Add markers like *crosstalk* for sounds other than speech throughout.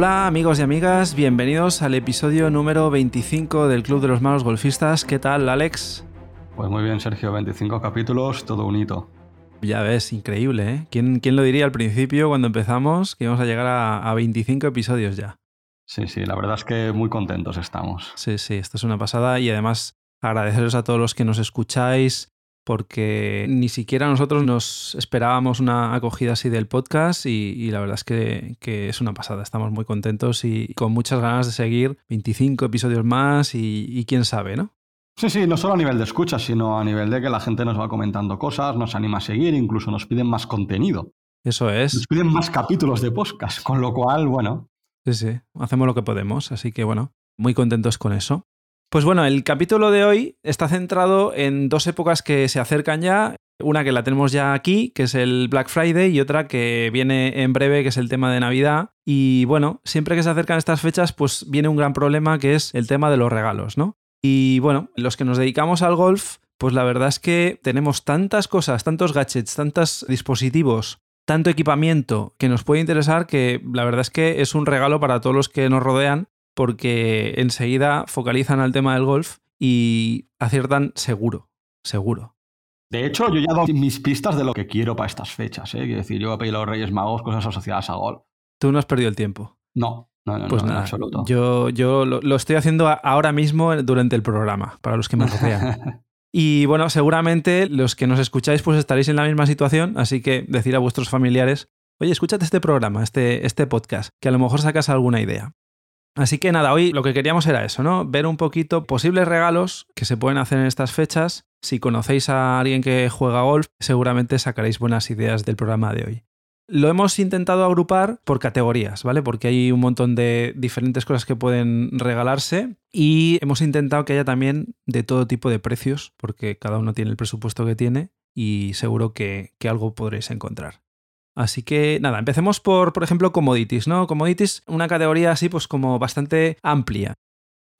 Hola amigos y amigas, bienvenidos al episodio número 25 del Club de los Malos Golfistas. ¿Qué tal, Alex? Pues muy bien, Sergio, 25 capítulos, todo un hito. Ya ves, increíble, ¿eh? ¿Quién, quién lo diría al principio cuando empezamos que íbamos a llegar a, a 25 episodios ya? Sí, sí, la verdad es que muy contentos estamos. Sí, sí, esto es una pasada y además agradeceros a todos los que nos escucháis porque ni siquiera nosotros nos esperábamos una acogida así del podcast y, y la verdad es que, que, es una pasada. Estamos muy contentos y con muchas ganas de seguir 25 episodios más y, y quién sabe, ¿no? Sí, sí, no solo a nivel de escucha, sino a nivel de que la gente nos va comentando cosas, nos anima a seguir, incluso nos piden más contenido. Eso es. Nos piden más capítulos de podcast, con lo cual, bueno. Sí, sí, hacemos lo que podemos, así que bueno, muy contentos con eso. Pues bueno, el capítulo de hoy está centrado en dos épocas que se acercan ya. Una que la tenemos ya aquí, que es el Black Friday, y otra que viene en breve, que es el tema de Navidad. Y bueno, siempre que se acercan estas fechas, pues viene un gran problema que es el tema de los regalos, ¿no? Y bueno, los que nos dedicamos al golf, pues la verdad es que tenemos tantas cosas, tantos gadgets, tantos dispositivos, tanto equipamiento que nos puede interesar que la verdad es que es un regalo para todos los que nos rodean porque enseguida focalizan al tema del golf y aciertan seguro, seguro. De hecho, yo ya he dado mis pistas de lo que quiero para estas fechas. ¿eh? Quiero decir, yo a pedir a los Reyes Magos cosas asociadas a golf. Tú no has perdido el tiempo. No, no, no, pues no nada, en absoluto. Yo, yo lo, lo, estoy haciendo ahora mismo durante el programa, para los que me rodean. *laughs* y bueno, seguramente los que nos escucháis pues estaréis en la misma situación, así que decir a vuestros familiares, oye, escúchate este programa, este, este podcast, que a lo mejor sacas alguna idea. Así que nada, hoy lo que queríamos era eso, ¿no? Ver un poquito posibles regalos que se pueden hacer en estas fechas. Si conocéis a alguien que juega golf, seguramente sacaréis buenas ideas del programa de hoy. Lo hemos intentado agrupar por categorías, ¿vale? Porque hay un montón de diferentes cosas que pueden regalarse y hemos intentado que haya también de todo tipo de precios, porque cada uno tiene el presupuesto que tiene y seguro que, que algo podréis encontrar. Así que nada, empecemos por, por ejemplo, commodities, ¿no? Commodities, una categoría así pues como bastante amplia.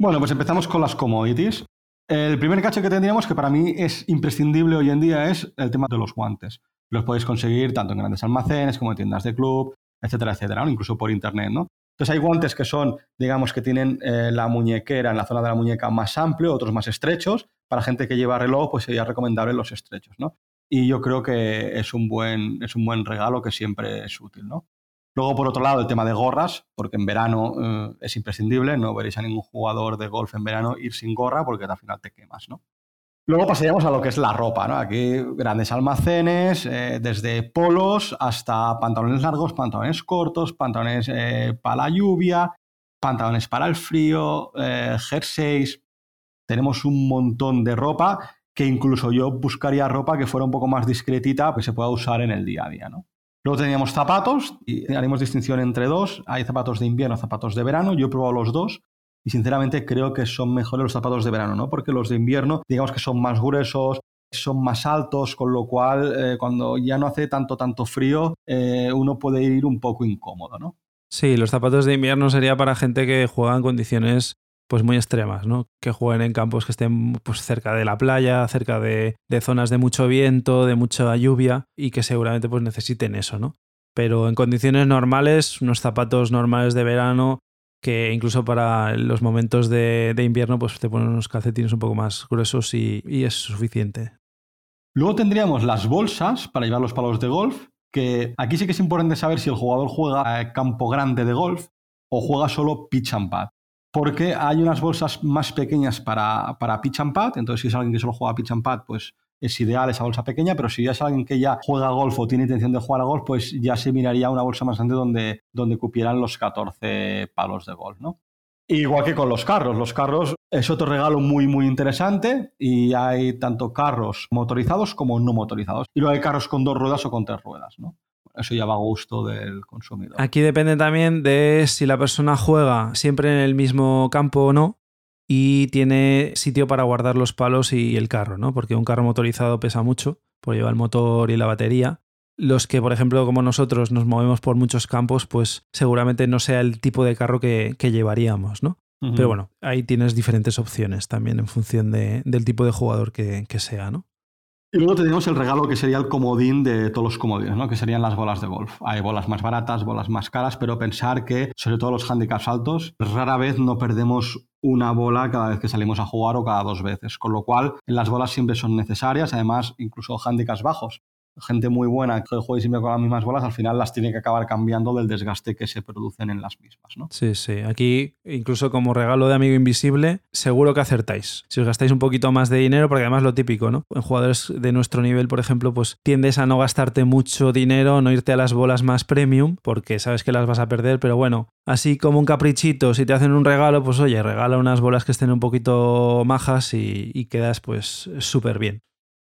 Bueno, pues empezamos con las commodities. El primer cacho que tendríamos, que para mí es imprescindible hoy en día, es el tema de los guantes. Los podéis conseguir tanto en grandes almacenes como en tiendas de club, etcétera, etcétera, ¿no? incluso por internet, ¿no? Entonces hay guantes que son, digamos, que tienen eh, la muñequera en la zona de la muñeca más amplio, otros más estrechos. Para gente que lleva reloj, pues sería recomendable los estrechos, ¿no? Y yo creo que es un buen, es un buen regalo que siempre es útil, ¿no? Luego, por otro lado, el tema de gorras, porque en verano eh, es imprescindible, no veréis a ningún jugador de golf en verano ir sin gorra porque al final te quemas, ¿no? Luego pasaríamos a lo que es la ropa, ¿no? Aquí grandes almacenes, eh, desde polos hasta pantalones largos, pantalones cortos, pantalones eh, para la lluvia, pantalones para el frío, jerseys. Tenemos un montón de ropa que incluso yo buscaría ropa que fuera un poco más discretita, que se pueda usar en el día a día, ¿no? Luego teníamos zapatos y haremos distinción entre dos. Hay zapatos de invierno, zapatos de verano. Yo he probado los dos y sinceramente creo que son mejores los zapatos de verano, ¿no? Porque los de invierno, digamos que son más gruesos, son más altos, con lo cual eh, cuando ya no hace tanto, tanto frío, eh, uno puede ir un poco incómodo, ¿no? Sí, los zapatos de invierno sería para gente que juega en condiciones pues muy extremas, ¿no? Que jueguen en campos que estén pues, cerca de la playa, cerca de, de, zonas de mucho viento, de mucha lluvia y que seguramente pues necesiten eso, ¿no? Pero en condiciones normales, unos zapatos normales de verano que incluso para los momentos de, de invierno pues te ponen unos calcetines un poco más gruesos y, y es suficiente. Luego tendríamos las bolsas para llevar los palos de golf, que aquí sí que es importante saber si el jugador juega a campo grande de golf o juega solo pitch and pad porque hay unas bolsas más pequeñas para, para pitch and pad, entonces si es alguien que solo juega pitch and pad, pues es ideal esa bolsa pequeña, pero si ya es alguien que ya juega golf o tiene intención de jugar a golf, pues ya se miraría una bolsa más grande donde, donde cupieran los 14 palos de golf, ¿no? Igual que con los carros. Los carros es otro regalo muy, muy interesante y hay tanto carros motorizados como no motorizados. Y luego hay carros con dos ruedas o con tres ruedas, ¿no? Eso ya va a gusto del consumidor. Aquí depende también de si la persona juega siempre en el mismo campo o no y tiene sitio para guardar los palos y el carro, ¿no? Porque un carro motorizado pesa mucho, por llevar el motor y la batería. Los que, por ejemplo, como nosotros nos movemos por muchos campos, pues seguramente no sea el tipo de carro que, que llevaríamos, ¿no? Uh -huh. Pero bueno, ahí tienes diferentes opciones también en función de, del tipo de jugador que, que sea, ¿no? Y luego tenemos el regalo que sería el comodín de todos los comodines, ¿no? que serían las bolas de golf. Hay bolas más baratas, bolas más caras, pero pensar que, sobre todo los handicaps altos, rara vez no perdemos una bola cada vez que salimos a jugar o cada dos veces. Con lo cual, las bolas siempre son necesarias, además, incluso handicaps bajos gente muy buena que juegue siempre con las mismas bolas, al final las tiene que acabar cambiando del desgaste que se producen en las mismas, ¿no? Sí, sí. Aquí, incluso como regalo de amigo invisible, seguro que acertáis. Si os gastáis un poquito más de dinero, porque además lo típico, ¿no? En jugadores de nuestro nivel, por ejemplo, pues tiendes a no gastarte mucho dinero, no irte a las bolas más premium, porque sabes que las vas a perder, pero bueno, así como un caprichito, si te hacen un regalo, pues oye, regala unas bolas que estén un poquito majas y, y quedas pues súper bien.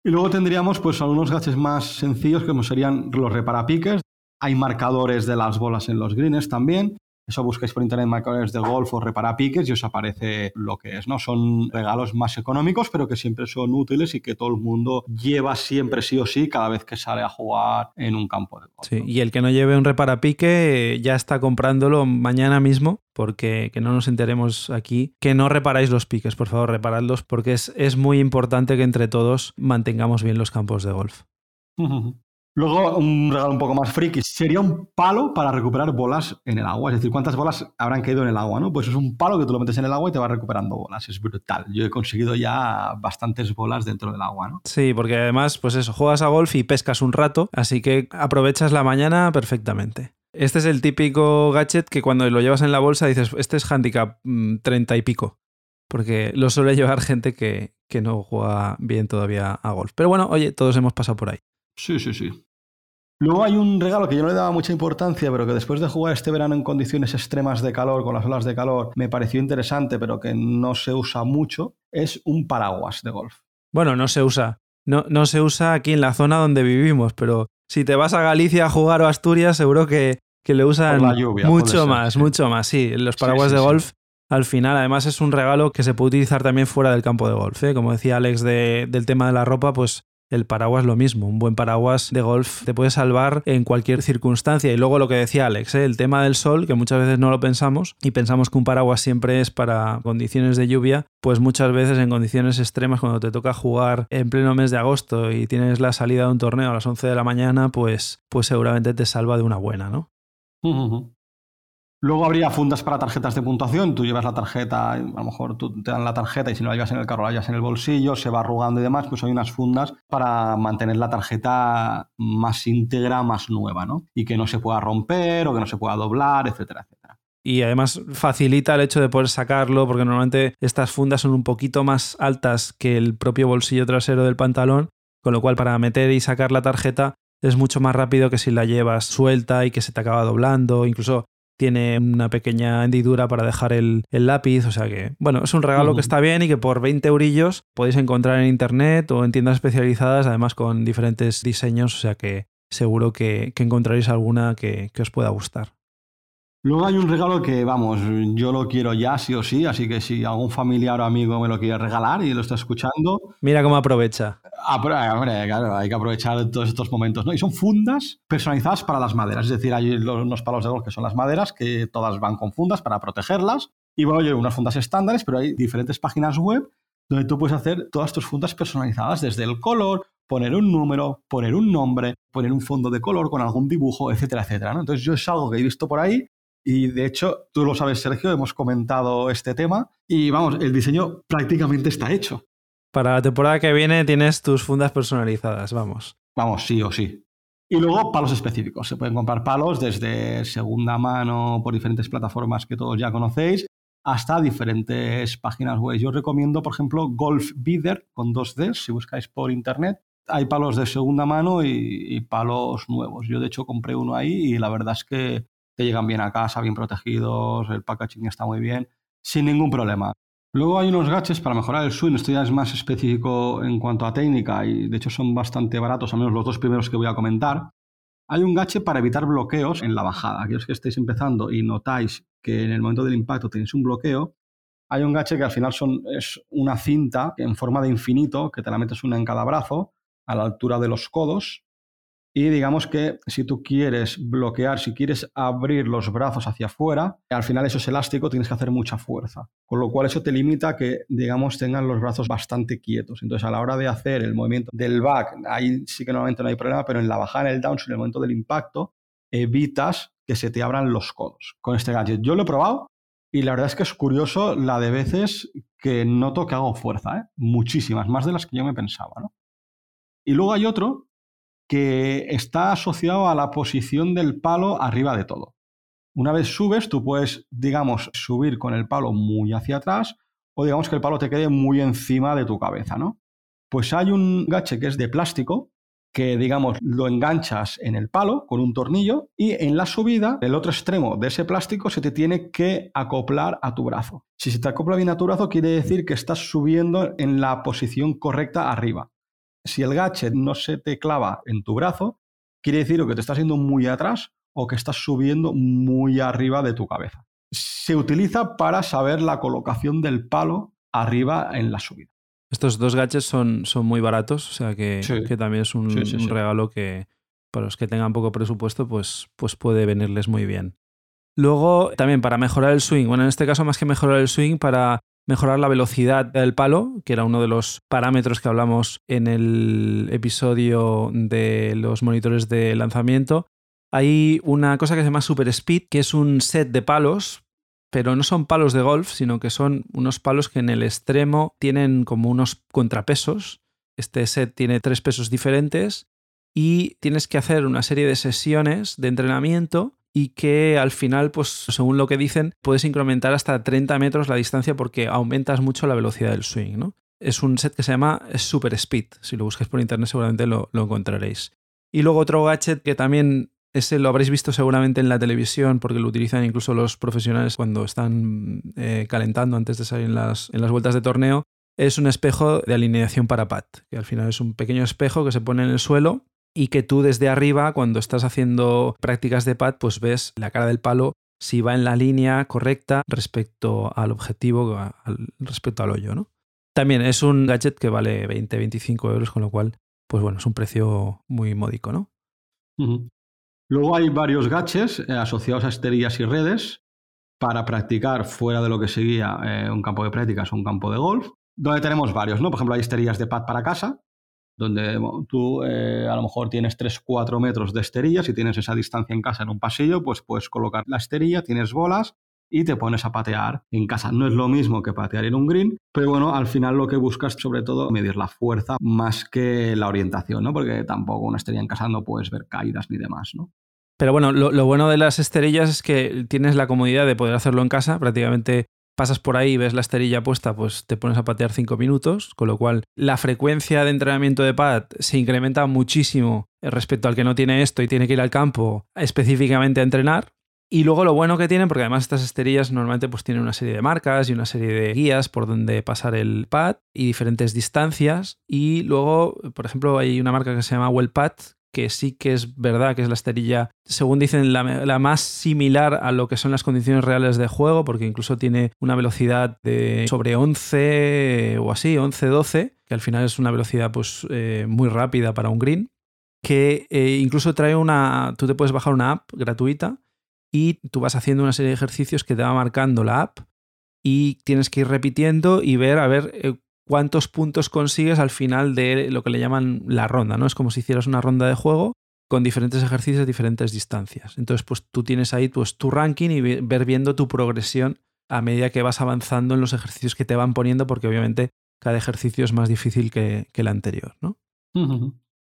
Y luego tendríamos pues algunos gadgets más sencillos como serían los reparapiques. Hay marcadores de las bolas en los greens también. Eso buscáis por internet marcadores de golf o reparapiques y os aparece lo que es, ¿no? Son regalos más económicos, pero que siempre son útiles y que todo el mundo lleva siempre sí o sí cada vez que sale a jugar en un campo de golf. Sí, y el que no lleve un reparapique ya está comprándolo mañana mismo, porque que no nos enteremos aquí, que no reparáis los piques, por favor, reparadlos, porque es, es muy importante que entre todos mantengamos bien los campos de golf. *laughs* Luego, un regalo un poco más friki sería un palo para recuperar bolas en el agua. Es decir, ¿cuántas bolas habrán caído en el agua? ¿no? Pues es un palo que tú lo metes en el agua y te va recuperando bolas. Es brutal. Yo he conseguido ya bastantes bolas dentro del agua. ¿no? Sí, porque además, pues eso, juegas a golf y pescas un rato, así que aprovechas la mañana perfectamente. Este es el típico gadget que cuando lo llevas en la bolsa dices, este es handicap 30 mm, y pico. Porque lo suele llevar gente que, que no juega bien todavía a golf. Pero bueno, oye, todos hemos pasado por ahí. Sí, sí, sí. Luego hay un regalo que yo no le daba mucha importancia, pero que después de jugar este verano en condiciones extremas de calor, con las olas de calor, me pareció interesante, pero que no se usa mucho, es un paraguas de golf. Bueno, no se usa. No, no se usa aquí en la zona donde vivimos, pero si te vas a Galicia a jugar o a Asturias, seguro que, que le usan mucho más, mucho más. Sí, los paraguas de golf al final. Además, es un regalo que se puede utilizar también fuera del campo de golf. ¿eh? Como decía Alex del tema de la ropa, pues el paraguas lo mismo. Un buen paraguas de golf te puede salvar en cualquier circunstancia. Y luego lo que decía Alex, ¿eh? el tema del sol, que muchas veces no lo pensamos y pensamos que un paraguas siempre es para condiciones de lluvia, pues muchas veces en condiciones extremas, cuando te toca jugar en pleno mes de agosto y tienes la salida de un torneo a las 11 de la mañana, pues, pues seguramente te salva de una buena, ¿no? Luego habría fundas para tarjetas de puntuación. Tú llevas la tarjeta, a lo mejor tú te dan la tarjeta y si no la llevas en el carro, la llevas en el bolsillo, se va arrugando y demás. Pues hay unas fundas para mantener la tarjeta más íntegra, más nueva, ¿no? Y que no se pueda romper o que no se pueda doblar, etcétera, etcétera. Y además facilita el hecho de poder sacarlo, porque normalmente estas fundas son un poquito más altas que el propio bolsillo trasero del pantalón, con lo cual para meter y sacar la tarjeta es mucho más rápido que si la llevas suelta y que se te acaba doblando. Incluso tiene una pequeña hendidura para dejar el, lápiz, o sea que, bueno, es un regalo que está bien y que por 20 eurillos podéis encontrar en internet o en tiendas especializadas, además con diferentes diseños, o sea que seguro que, encontraréis alguna que os pueda gustar. Luego hay un regalo que, vamos, yo lo quiero ya, sí o sí, así que si algún familiar o amigo me lo quiere regalar y lo está escuchando. Mira cómo aprovecha. Hombre, claro, hay que aprovechar todos estos momentos, ¿no? Y son fundas personalizadas para las maderas, es decir, hay unos palos de golf que son las maderas, que todas van con fundas para protegerlas. Y bueno, hay unas fundas estándares, pero hay diferentes páginas web donde tú puedes hacer todas tus fundas personalizadas, desde el color, poner un número, poner un nombre, poner un fondo de color con algún dibujo, etcétera, etcétera. ¿no? Entonces yo es algo que he visto por ahí y de hecho, tú lo sabes, Sergio, hemos comentado este tema y vamos, el diseño prácticamente está hecho. Para la temporada que viene tienes tus fundas personalizadas, vamos. Vamos, sí o sí. Y luego palos específicos. Se pueden comprar palos desde segunda mano por diferentes plataformas que todos ya conocéis hasta diferentes páginas web. Yo recomiendo, por ejemplo, Golf Beader con dos D, si buscáis por internet. Hay palos de segunda mano y, y, palos nuevos. Yo, de hecho, compré uno ahí y la verdad es que te llegan bien a casa, bien protegidos, el packaging está muy bien, sin ningún problema. Luego hay unos gadgets para mejorar el swing, esto ya es más específico en cuanto a técnica y de hecho son bastante baratos, al menos los dos primeros que voy a comentar. Hay un gadget para evitar bloqueos en la bajada. Aquellos que estéis empezando y notáis que en el momento del impacto tenéis un bloqueo, hay un gadget que al final es una cinta en forma de infinito que te la metes una en cada brazo a la altura de los codos Y digamos que si tú quieres bloquear, si quieres abrir los brazos hacia afuera, al final eso es elástico, tienes que hacer mucha fuerza. Con lo cual eso te limita a que, digamos, tengan los brazos bastante quietos. Entonces a la hora de hacer el movimiento del back, ahí sí que normalmente no hay problema, pero en la bajada, en el down, en el momento del impacto, evitas que se te abran los codos con este gadget. Yo lo he probado y la verdad es que es curioso la de veces que noto que hago fuerza, ¿eh? muchísimas, más de las que yo me pensaba. ¿no? Y luego hay otro que está asociado a la posición del palo arriba de todo. Una vez subes, tú puedes, digamos, subir con el palo muy hacia atrás o digamos que el palo te quede muy encima de tu cabeza, ¿no? Pues hay un gache que es de plástico que, digamos, lo enganchas en el palo con un tornillo y en la subida, el otro extremo de ese plástico se te tiene que acoplar a tu brazo. Si se te acopla bien a tu brazo, quiere decir que estás subiendo en la posición correcta arriba. Si el gadget no se te clava en tu brazo, quiere decir o que te estás yendo muy atrás o que estás subiendo muy arriba de tu cabeza. Se utiliza para saber la colocación del palo arriba en la subida. Estos dos gadgets son, son muy baratos, o sea que, que también es un, regalo que para los que tengan poco presupuesto, pues, pues puede venirles muy bien. Luego, también para mejorar el swing, bueno, en este caso más que mejorar el swing, para mejorar la velocidad del palo, que era uno de los parámetros que hablamos en el episodio de los monitores de lanzamiento. Hay una cosa que se llama Super Speed, que es un set de palos, pero no son palos de golf, sino que son unos palos que en el extremo tienen como unos contrapesos. Este set tiene tres pesos diferentes y tienes que hacer una serie de sesiones de entrenamiento y que al final, pues según lo que dicen, puedes incrementar hasta 30 metros la distancia porque aumentas mucho la velocidad del swing, ¿no? Es un set que se llama Super Speed. Si lo buscáis por internet seguramente lo, encontraréis. Y luego otro gadget que también ese lo habréis visto seguramente en la televisión porque lo utilizan incluso los profesionales cuando están eh, calentando antes de salir en las, en las vueltas de torneo. Es un espejo de alineación para pad, que al final es un pequeño espejo que se pone en el suelo y que tú desde arriba, cuando estás haciendo prácticas de pad, pues ves la cara del palo si va en la línea correcta respecto al objetivo, respecto al hoyo, ¿no? También es un gadget que vale 20-25 euros, con lo cual, pues bueno, es un precio muy módico, ¿no? Luego hay varios gadgets eh, asociados a esterillas y redes para practicar fuera de lo que seguía eh, un campo de prácticas o un campo de golf, donde tenemos varios, ¿no? Por ejemplo, hay esterillas de pad para casa, donde tú eh, a lo mejor tienes 3-4 metros de esterilla, si tienes esa distancia en casa en un pasillo, pues puedes colocar la esterilla, tienes bolas y te pones a patear en casa. No es lo mismo que patear en un green, pero bueno, al final lo que buscas sobre todo medir la fuerza más que la orientación, ¿no? Porque tampoco una esterilla en casa no puedes ver caídas ni demás, ¿no? Pero bueno, lo, lo, bueno de las esterillas es que tienes la comodidad de poder hacerlo en casa. Prácticamente pasas por ahí y ves la esterilla puesta, pues te pones a patear 5 minutos, con lo cual la frecuencia de entrenamiento de pad se incrementa muchísimo respecto al que no tiene esto y tiene que ir al campo específicamente a entrenar. Y luego lo bueno que tienen, porque además estas esterillas normalmente pues tienen una serie de marcas y una serie de guías por donde pasar el pad y diferentes distancias. Y luego, por ejemplo, hay una marca que se llama Wellpad, que sí que es verdad que es la esterilla, según dicen, la, más similar a lo que son las condiciones reales de juego, porque incluso tiene una velocidad de sobre 11 o así, 11-12, que al final es una velocidad pues, eh, muy rápida para un green, que eh, incluso trae una, tú te puedes bajar una app gratuita y tú vas haciendo una serie de ejercicios que te va marcando la app y tienes que ir repitiendo y ver a ver eh, cuántos puntos consigues al final de lo que le llaman la ronda, ¿no? Es como si hicieras una ronda de juego con diferentes ejercicios a diferentes distancias. Entonces, pues tú tienes ahí pues, tu ranking y ver viendo tu progresión a medida que vas avanzando en los ejercicios que te van poniendo, porque obviamente cada ejercicio es más difícil que, el anterior, ¿no?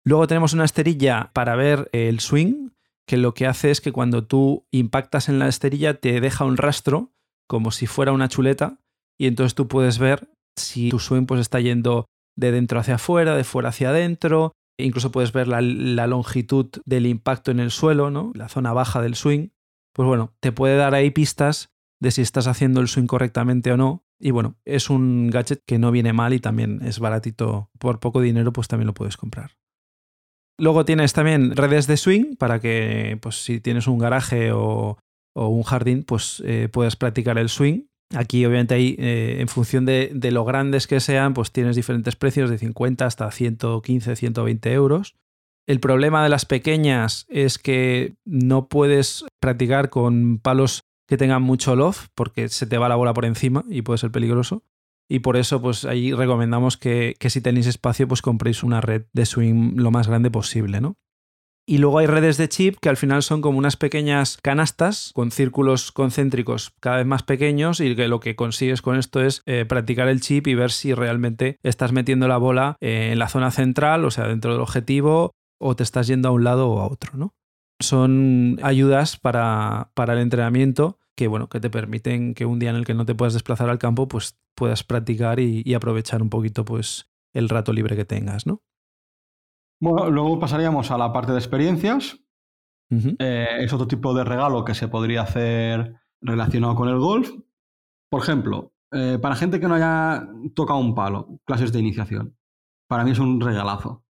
Luego tenemos una esterilla para ver el swing, que lo que hace es que cuando tú impactas en la esterilla te deja un rastro como si fuera una chuleta y entonces tú puedes ver si tu swing pues está yendo de dentro hacia afuera, de fuera hacia adentro, e incluso puedes ver la, longitud del impacto en el suelo, ¿no? la zona baja del swing, pues bueno, te puede dar ahí pistas de si estás haciendo el swing correctamente o no. Y bueno, es un gadget que no viene mal y también es baratito. Por poco dinero, pues también lo puedes comprar. Luego tienes también redes de swing para que, pues si tienes un garaje o, un jardín, pues eh, puedas practicar el swing. Aquí, obviamente, hay, eh, en función de, lo grandes que sean, pues tienes diferentes precios de 50 hasta 115, 120 euros. El problema de las pequeñas es que no puedes practicar con palos que tengan mucho loft porque se te va la bola por encima y puede ser peligroso. Y por eso, pues ahí recomendamos que, que si tenéis espacio, pues compréis una red de swing lo más grande posible, ¿no? Y luego hay redes de chip que al final son como unas pequeñas canastas con círculos concéntricos cada vez más pequeños y que lo que consigues con esto es eh, practicar el chip y ver si realmente estás metiendo la bola eh, en la zona central, o sea, dentro del objetivo, o te estás yendo a un lado o a otro, ¿no? Son ayudas para, para el entrenamiento que, bueno, que te permiten que un día en el que no te puedas desplazar al campo, pues puedas practicar y, y aprovechar un poquito pues el rato libre que tengas, ¿no? Bueno, luego pasaríamos a la parte de experiencias. Eh, es otro tipo de regalo que se podría hacer relacionado con el golf. Por ejemplo, eh, para gente que no haya tocado un palo, clases de iniciación, para mí es un regalazo.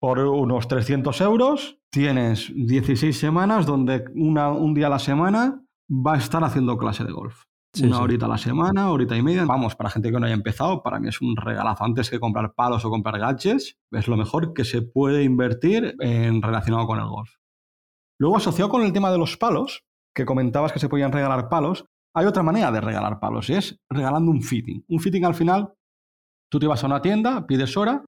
Por unos 300 euros tienes 16 semanas donde un día a la semana va a estar haciendo clase de golf una horita a la semana, horita y media. Vamos, para gente que no haya empezado, para mí es un regalazo. Antes que comprar palos o comprar gadgets, es lo mejor que se puede invertir en relacionado con el golf. Luego, asociado con el tema de los palos, que comentabas que se podían regalar palos, hay otra manera de regalar palos y es regalando un fitting. Un fitting al final, tú te vas a una tienda, pides hora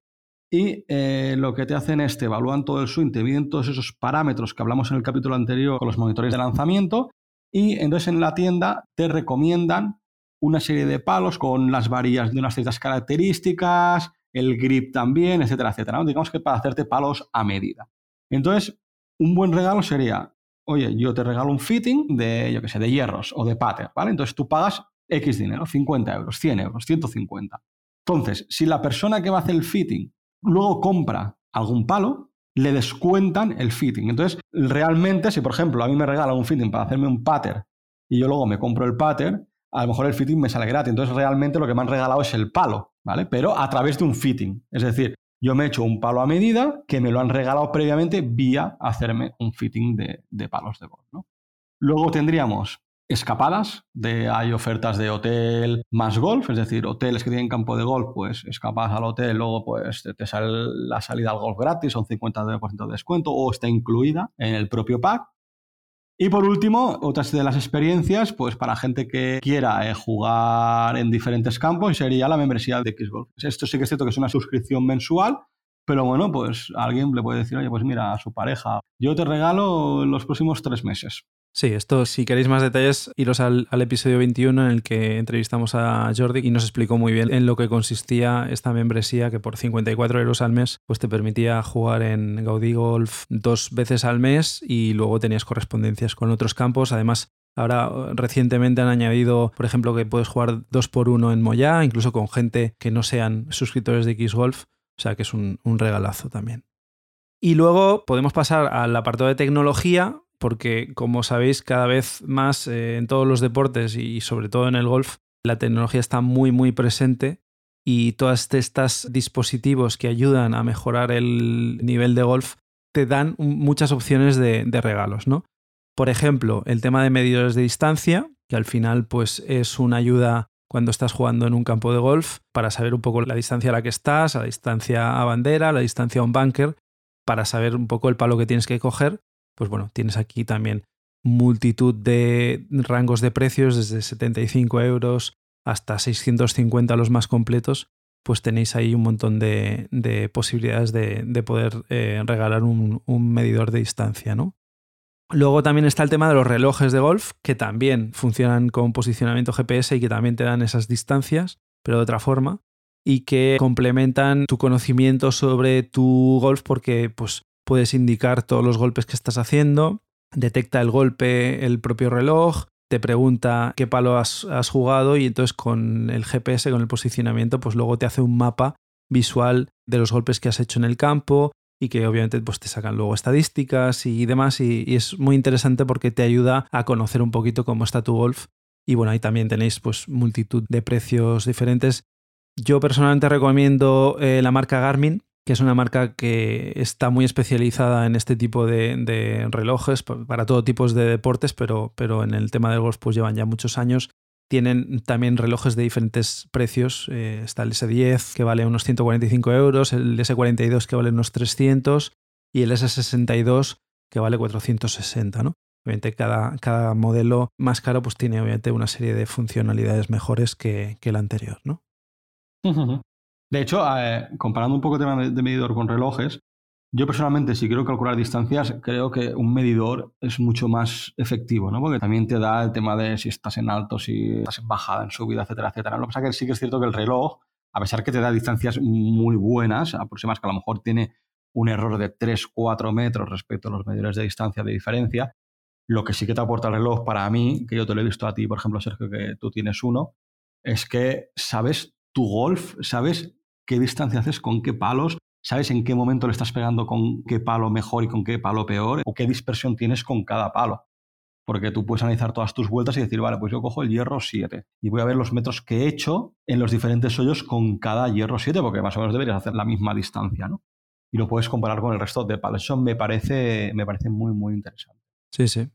y eh, lo que te hacen es te evalúan todo el swing, te miden todos esos parámetros que hablamos en el capítulo anterior con los monitores de lanzamiento y entonces en la tienda te recomiendan una serie de palos con las varillas de unas ciertas características, el grip también, etcétera, etcétera. Digamos que para hacerte palos a medida. Entonces, un buen regalo sería, oye, yo te regalo un fitting de, yo qué sé, de hierros o de pater, ¿vale? Entonces tú pagas X dinero, 50 euros, 100 euros, 150. Entonces, si la persona que va a hacer el fitting luego compra algún palo, le descuentan el fitting. Entonces, realmente, si por ejemplo a mí me regalan un fitting para hacerme un pattern y yo luego me compro el pattern, a lo mejor el fitting me sale gratis. Entonces, realmente lo que me han regalado es el palo, ¿vale? Pero a través de un fitting. Es decir, yo me he hecho un palo a medida que me lo han regalado previamente vía hacerme un fitting de, palos de golf. Luego tendríamos escapadas, de, hay ofertas de hotel más golf, es decir, hoteles que tienen campo de golf, pues escapas al hotel, luego pues te, sale la salida al golf gratis, un 50% de descuento o está incluida en el propio pack. Y por último, otras de las experiencias, pues para gente que quiera eh, jugar en diferentes campos, sería la membresía de Xgolf. Esto sí que es cierto que es una suscripción mensual, pero bueno, pues alguien le puede decir, oye, pues mira, a su pareja, yo te regalo los próximos tres meses. Sí, esto, si queréis más detalles, iros al, episodio 21 en el que entrevistamos a Jordi y nos explicó muy bien en lo que consistía esta membresía que por 54 euros al mes pues te permitía jugar en Gaudí Golf dos veces al mes y luego tenías correspondencias con otros campos. Además, Ahora recientemente han añadido, por ejemplo, que puedes jugar dos por uno en Moya, incluso con gente que no sean suscriptores de X Golf. O sea que es un regalazo también. Y luego podemos pasar al apartado de tecnología, porque como sabéis cada vez más eh, en todos los deportes y sobre todo en el golf, la tecnología está muy muy presente y todos estos dispositivos que ayudan a mejorar el nivel de golf te dan muchas opciones de, regalos, ¿no? Por ejemplo, el tema de medidores de distancia, que al final pues es una ayuda cuando estás jugando en un campo de golf para saber un poco la distancia a la que estás, la distancia a bandera, la distancia a un bunker, para saber un poco el palo que tienes que coger pues bueno, tienes aquí también multitud de rangos de precios, desde 75 euros hasta 650 los más completos, pues tenéis ahí un montón de, posibilidades de, poder eh, regalar un, un, medidor de distancia, ¿no? Luego también está el tema de los relojes de golf, que también funcionan con posicionamiento GPS y que también te dan esas distancias, pero de otra forma, y que complementan tu conocimiento sobre tu golf porque pues, puedes indicar todos los golpes que estás haciendo, detecta el golpe el propio reloj, te pregunta qué palo has, jugado y entonces con el GPS, con el posicionamiento, pues luego te hace un mapa visual de los golpes que has hecho en el campo y que obviamente pues te sacan luego estadísticas y demás y, es muy interesante porque te ayuda a conocer un poquito cómo está tu golf y bueno ahí también tenéis pues multitud de precios diferentes. Yo personalmente recomiendo eh, la marca Garmin que es una marca que está muy especializada en este tipo de, relojes para todo tipo de deportes, pero, pero en el tema del golf pues llevan ya muchos años. Tienen también relojes de diferentes precios. Eh, está el S10 que vale unos 145 euros, el S42 que vale unos 300 y el S62 que vale 460, ¿no? Obviamente cada, cada modelo más caro pues tiene obviamente una serie de funcionalidades mejores que, que el anterior, ¿no? De hecho, eh, comparando un poco el tema de medidor con relojes, yo personalmente, si quiero calcular distancias, creo que un medidor es mucho más efectivo, ¿no? Porque también te da el tema de si estás en alto, si estás en bajada, en subida, etcétera, etcétera. Lo que pasa es que sí que es cierto que el reloj, a pesar que te da distancias muy buenas, aproximadas que a lo mejor tiene un error de 3, 4 metros respecto a los medidores de distancia de diferencia, lo que sí que te aporta el reloj para mí, que yo te lo he visto a ti, por ejemplo, Sergio, que tú tienes uno, es que sabes tu golf, sabes qué distancia haces, con qué palos, sabes en qué momento le estás pegando con qué palo mejor y con qué palo peor, o qué dispersión tienes con cada palo. Porque tú puedes analizar todas tus vueltas y decir, vale, pues yo cojo el hierro 7 y voy a ver los metros que he hecho en los diferentes hoyos con cada hierro 7, porque más o menos deberías hacer la misma distancia, ¿no? Y lo puedes comparar con el resto de palos. Eso me parece, me parece muy, muy interesante. Sí, sí.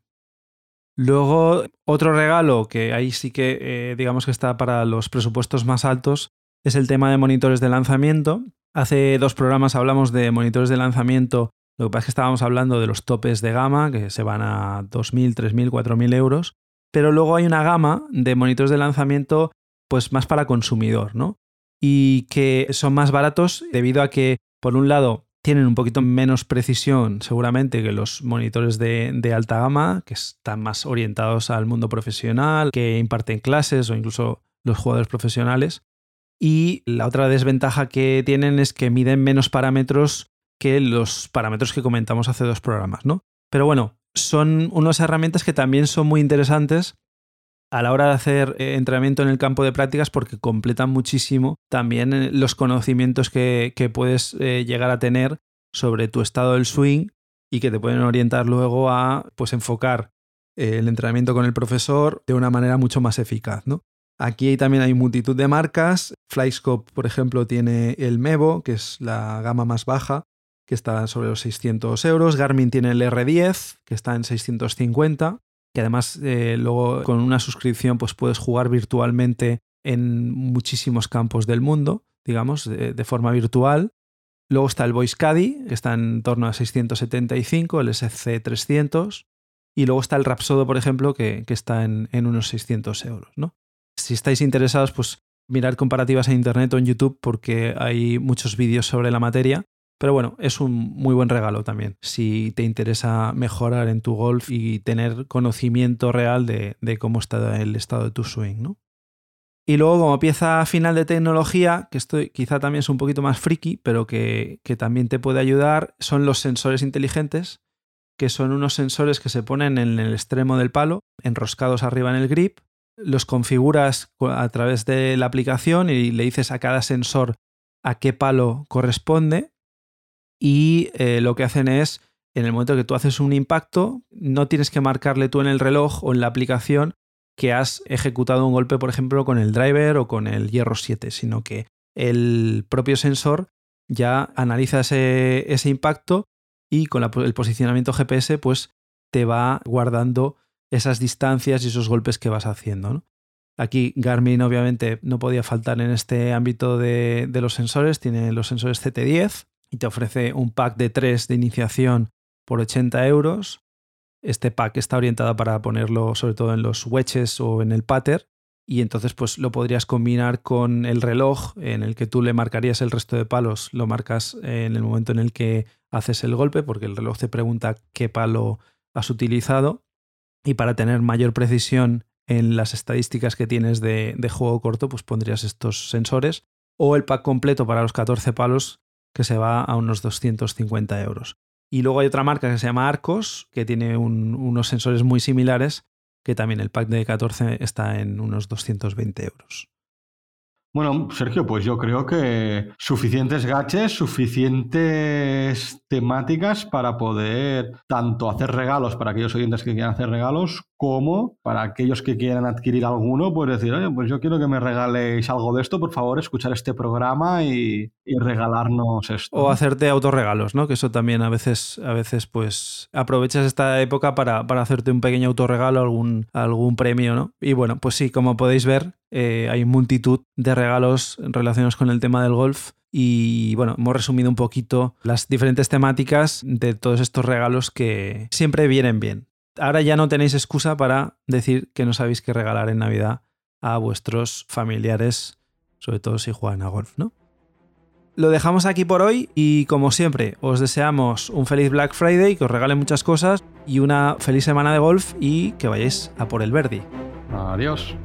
Luego, otro regalo que ahí sí que eh, digamos que está para los presupuestos más altos es el tema de monitores de lanzamiento. Hace dos programas hablamos de monitores de lanzamiento. Lo que pasa es que estábamos hablando de los topes de gama, que se van a 2.000, 3.000, 4.000 euros. Pero luego hay una gama de monitores de lanzamiento pues más para consumidor, ¿no? Y que son más baratos debido a que, por un lado, tienen un poquito menos precisión seguramente que los monitores de, de, alta gama, que están más orientados al mundo profesional, que imparten clases o incluso los jugadores profesionales. Y la otra desventaja que tienen es que miden menos parámetros que los parámetros que comentamos hace dos programas, ¿no? Pero bueno, son unas herramientas que también son muy interesantes a la hora de hacer eh, entrenamiento en el campo de prácticas porque completan muchísimo también eh, los conocimientos que, puedes eh, llegar a tener sobre tu estado del swing y que te pueden orientar luego a pues enfocar el entrenamiento con el profesor de una manera mucho más eficaz, ¿no? Aquí también hay multitud de marcas. Flyscope, por ejemplo, tiene el Mevo, que es la gama más baja, que está sobre los 600 euros. Garmin tiene el R10, que está en 650, que además eh, luego con una suscripción pues puedes jugar virtualmente en muchísimos campos del mundo, digamos, de, forma virtual. Luego está el Voice Caddy, que está en torno a 675, el SC300. Y luego está el Rapsodo, por ejemplo, que, está en, en, unos 600 euros. ¿no? Si estáis interesados, pues mirar comparativas en internet o en YouTube porque hay muchos vídeos sobre la materia. Pero bueno, es un muy buen regalo también si te interesa mejorar en tu golf y tener conocimiento real de, cómo está el estado de tu swing, ¿no? Y luego, como pieza final de tecnología, que esto quizá también es un poquito más friki, pero que, que también te puede ayudar, son los sensores inteligentes, que son unos sensores que se ponen en el extremo del palo, enroscados arriba en el grip, los configuras a través de la aplicación y le dices a cada sensor a qué palo corresponde y eh, lo que hacen es, en el momento que tú haces un impacto, no tienes que marcarle tú en el reloj o en la aplicación que has ejecutado un golpe, por ejemplo, con el driver o con el hierro 7, sino que el propio sensor ya analiza ese, ese impacto y con el posicionamiento GPS pues te va guardando esas distancias y esos golpes que vas haciendo. Aquí Garmin obviamente no podía faltar en este ámbito de, los sensores, tiene los sensores CT10 y te ofrece un pack de 3 de iniciación por 80 euros. Este pack está orientado para ponerlo sobre todo en los wedges o en el pater y entonces pues lo podrías combinar con el reloj en el que tú le marcarías el resto de palos, lo marcas en el momento en el que haces el golpe porque el reloj te pregunta qué palo has utilizado y para tener mayor precisión en las estadísticas que tienes de, juego corto, pues pondrías estos sensores. O el pack completo para los 14 palos, que se va a unos 250 euros. Y luego hay otra marca que se llama Arcos, que tiene unos sensores muy similares, que también el pack de 14 está en unos 220 euros. Bueno, Sergio, pues yo creo que suficientes gaches, suficientes temáticas para poder tanto hacer regalos para aquellos oyentes que quieran hacer regalos, como para aquellos que quieran adquirir alguno, pues decir, oye, pues yo quiero que me regaléis algo de esto, por favor, escuchar este programa y, regalarnos esto. O hacerte autorregalos, ¿no? Que eso también a veces, a veces pues aprovechas esta época para, para hacerte un pequeño autorregalo, algún, algún premio, ¿no? Y bueno, pues sí, como podéis ver, eh, hay multitud de regalos relacionados con el tema del golf Y bueno, hemos resumido un poquito las diferentes temáticas de todos estos regalos que siempre vienen bien. Ahora ya no tenéis excusa para decir que no sabéis qué regalar en Navidad a vuestros familiares, sobre todo si juegan a golf, ¿no? Lo dejamos aquí por hoy y como siempre os deseamos un feliz Black Friday, que os regale muchas cosas y una feliz semana de golf y que vayáis a por el Verdi. Adiós.